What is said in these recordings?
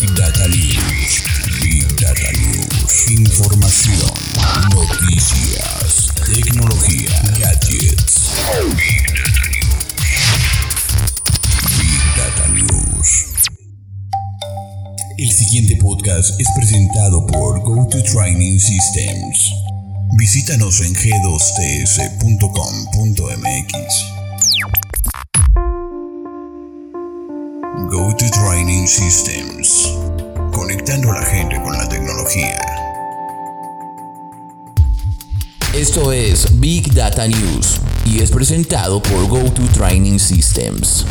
Big Data News. Big Data News. Información, noticias, tecnología, gadgets. Big Data News. Big Data News. El siguiente podcast es presentado por GoTo Training Systems. Visítanos en g2ts.com.mx. Go to Training Systems. Conectando a la gente con la tecnología. Esto es Big Data News y es presentado por GoTo Training Systems.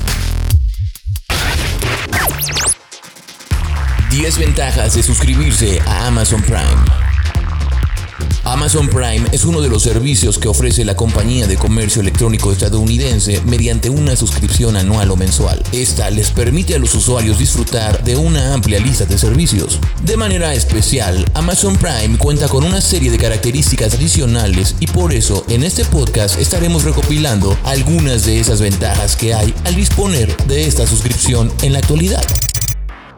10 ventajas de suscribirse a Amazon Prime. Amazon Prime es uno de los servicios que ofrece la compañía de comercio electrónico estadounidense mediante una suscripción anual o mensual. Esta les permite a los usuarios disfrutar de una amplia lista de servicios. De manera especial, Amazon Prime cuenta con una serie de características adicionales y por eso en este podcast estaremos recopilando algunas de esas ventajas que hay al disponer de esta suscripción en la actualidad.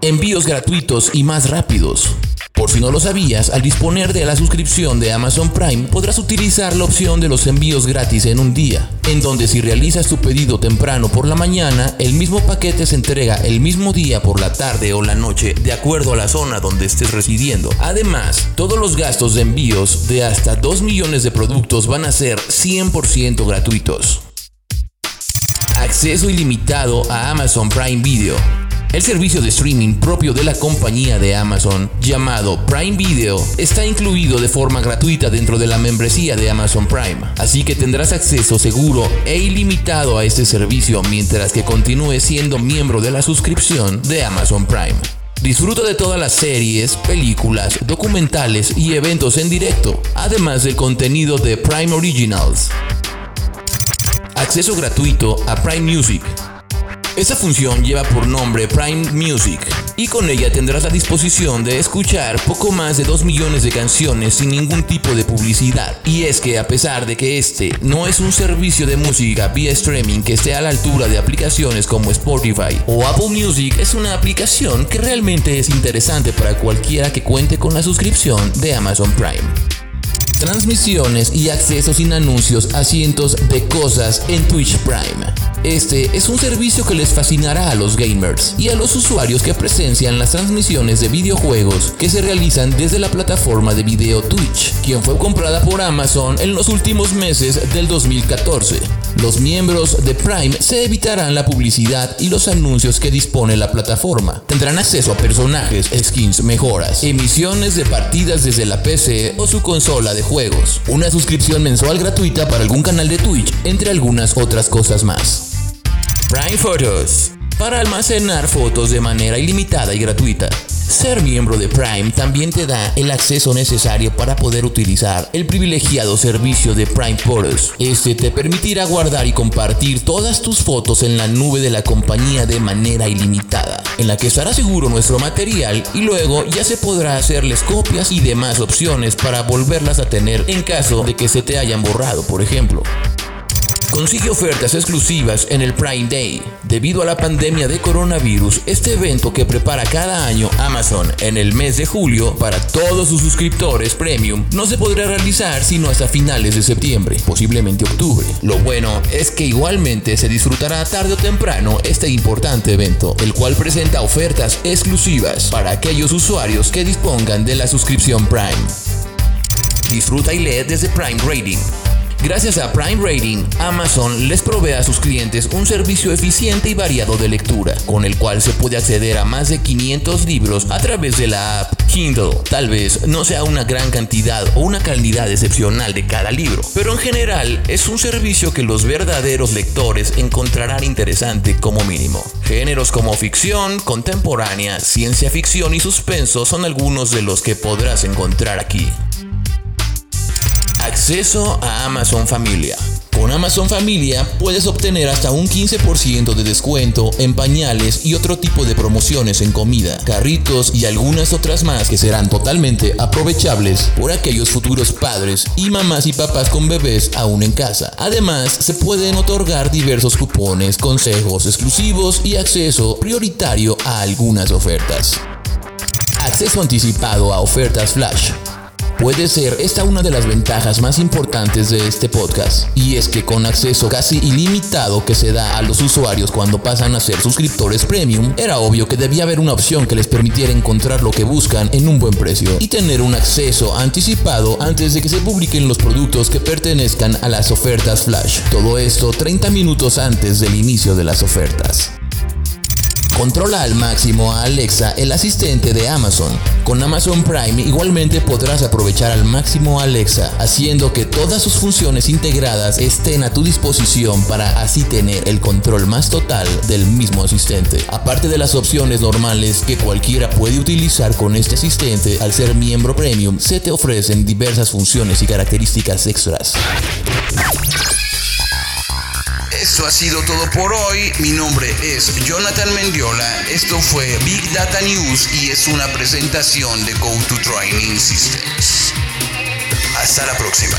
Envíos gratuitos y más rápidos. Por si no lo sabías, al disponer de la suscripción de Amazon Prime podrás utilizar la opción de los envíos gratis en un día, en donde si realizas tu pedido temprano por la mañana, el mismo paquete se entrega el mismo día por la tarde o la noche, de acuerdo a la zona donde estés residiendo. Además, todos los gastos de envíos de hasta 2 millones de productos van a ser 100% gratuitos. Acceso ilimitado a Amazon Prime Video. El servicio de streaming propio de la compañía de Amazon, llamado Prime Video, está incluido de forma gratuita dentro de la membresía de Amazon Prime, así que tendrás acceso seguro e ilimitado a este servicio mientras que continúes siendo miembro de la suscripción de Amazon Prime. Disfruta de todas las series, películas, documentales y eventos en directo, además del contenido de Prime Originals. Acceso gratuito a Prime Music, esta función lleva por nombre Prime Music y con ella tendrás la disposición de escuchar poco más de 2 millones de canciones sin ningún tipo de publicidad. Y es que a pesar de que este no es un servicio de música vía streaming que esté a la altura de aplicaciones como Spotify o Apple Music, es una aplicación que realmente es interesante para cualquiera que cuente con la suscripción de Amazon Prime transmisiones y acceso sin anuncios a cientos de cosas en Twitch Prime. Este es un servicio que les fascinará a los gamers y a los usuarios que presencian las transmisiones de videojuegos que se realizan desde la plataforma de video Twitch, quien fue comprada por Amazon en los últimos meses del 2014. Los miembros de Prime se evitarán la publicidad y los anuncios que dispone la plataforma. Tendrán acceso a personajes, skins, mejoras, emisiones de partidas desde la PC o su consola de juegos, una suscripción mensual gratuita para algún canal de Twitch, entre algunas otras cosas más. Prime Photos para almacenar fotos de manera ilimitada y gratuita. Ser miembro de Prime también te da el acceso necesario para poder utilizar el privilegiado servicio de Prime Photos. Este te permitirá guardar y compartir todas tus fotos en la nube de la compañía de manera ilimitada, en la que estará seguro nuestro material y luego ya se podrá hacerles copias y demás opciones para volverlas a tener en caso de que se te hayan borrado, por ejemplo. Consigue ofertas exclusivas en el Prime Day. Debido a la pandemia de coronavirus, este evento que prepara cada año Amazon en el mes de julio para todos sus suscriptores premium no se podrá realizar sino hasta finales de septiembre, posiblemente octubre. Lo bueno es que igualmente se disfrutará tarde o temprano este importante evento, el cual presenta ofertas exclusivas para aquellos usuarios que dispongan de la suscripción Prime. Disfruta y lee desde Prime Rating. Gracias a Prime Rating, Amazon les provee a sus clientes un servicio eficiente y variado de lectura, con el cual se puede acceder a más de 500 libros a través de la app Kindle. Tal vez no sea una gran cantidad o una calidad excepcional de cada libro, pero en general es un servicio que los verdaderos lectores encontrarán interesante como mínimo. Géneros como ficción, contemporánea, ciencia ficción y suspenso son algunos de los que podrás encontrar aquí. Acceso a Amazon Familia. Con Amazon Familia puedes obtener hasta un 15% de descuento en pañales y otro tipo de promociones en comida, carritos y algunas otras más que serán totalmente aprovechables por aquellos futuros padres y mamás y papás con bebés aún en casa. Además, se pueden otorgar diversos cupones, consejos exclusivos y acceso prioritario a algunas ofertas. acceso anticipado a ofertas flash, Puede ser esta una de las ventajas más importantes de este podcast, y es que con acceso casi ilimitado que se da a los usuarios cuando pasan a ser suscriptores premium, era obvio que debía haber una opción que les permitiera encontrar lo que buscan en un buen precio y tener un acceso anticipado antes de que se publiquen los productos que pertenezcan a las ofertas flash. Todo esto 30 minutos antes del inicio de las ofertas. Controla al máximo a Alexa, el asistente de Amazon. Con Amazon Prime igualmente podrás aprovechar al máximo a Alexa, haciendo que todas sus funciones integradas estén a tu disposición para así tener el control más total del mismo asistente. Aparte de las opciones normales que cualquiera puede utilizar con este asistente, al ser miembro premium, se te ofrecen diversas funciones y características extras. Esto ha sido todo por hoy. Mi nombre es Jonathan Mendiola. Esto fue Big Data News y es una presentación de Go to Training Systems. Hasta la próxima.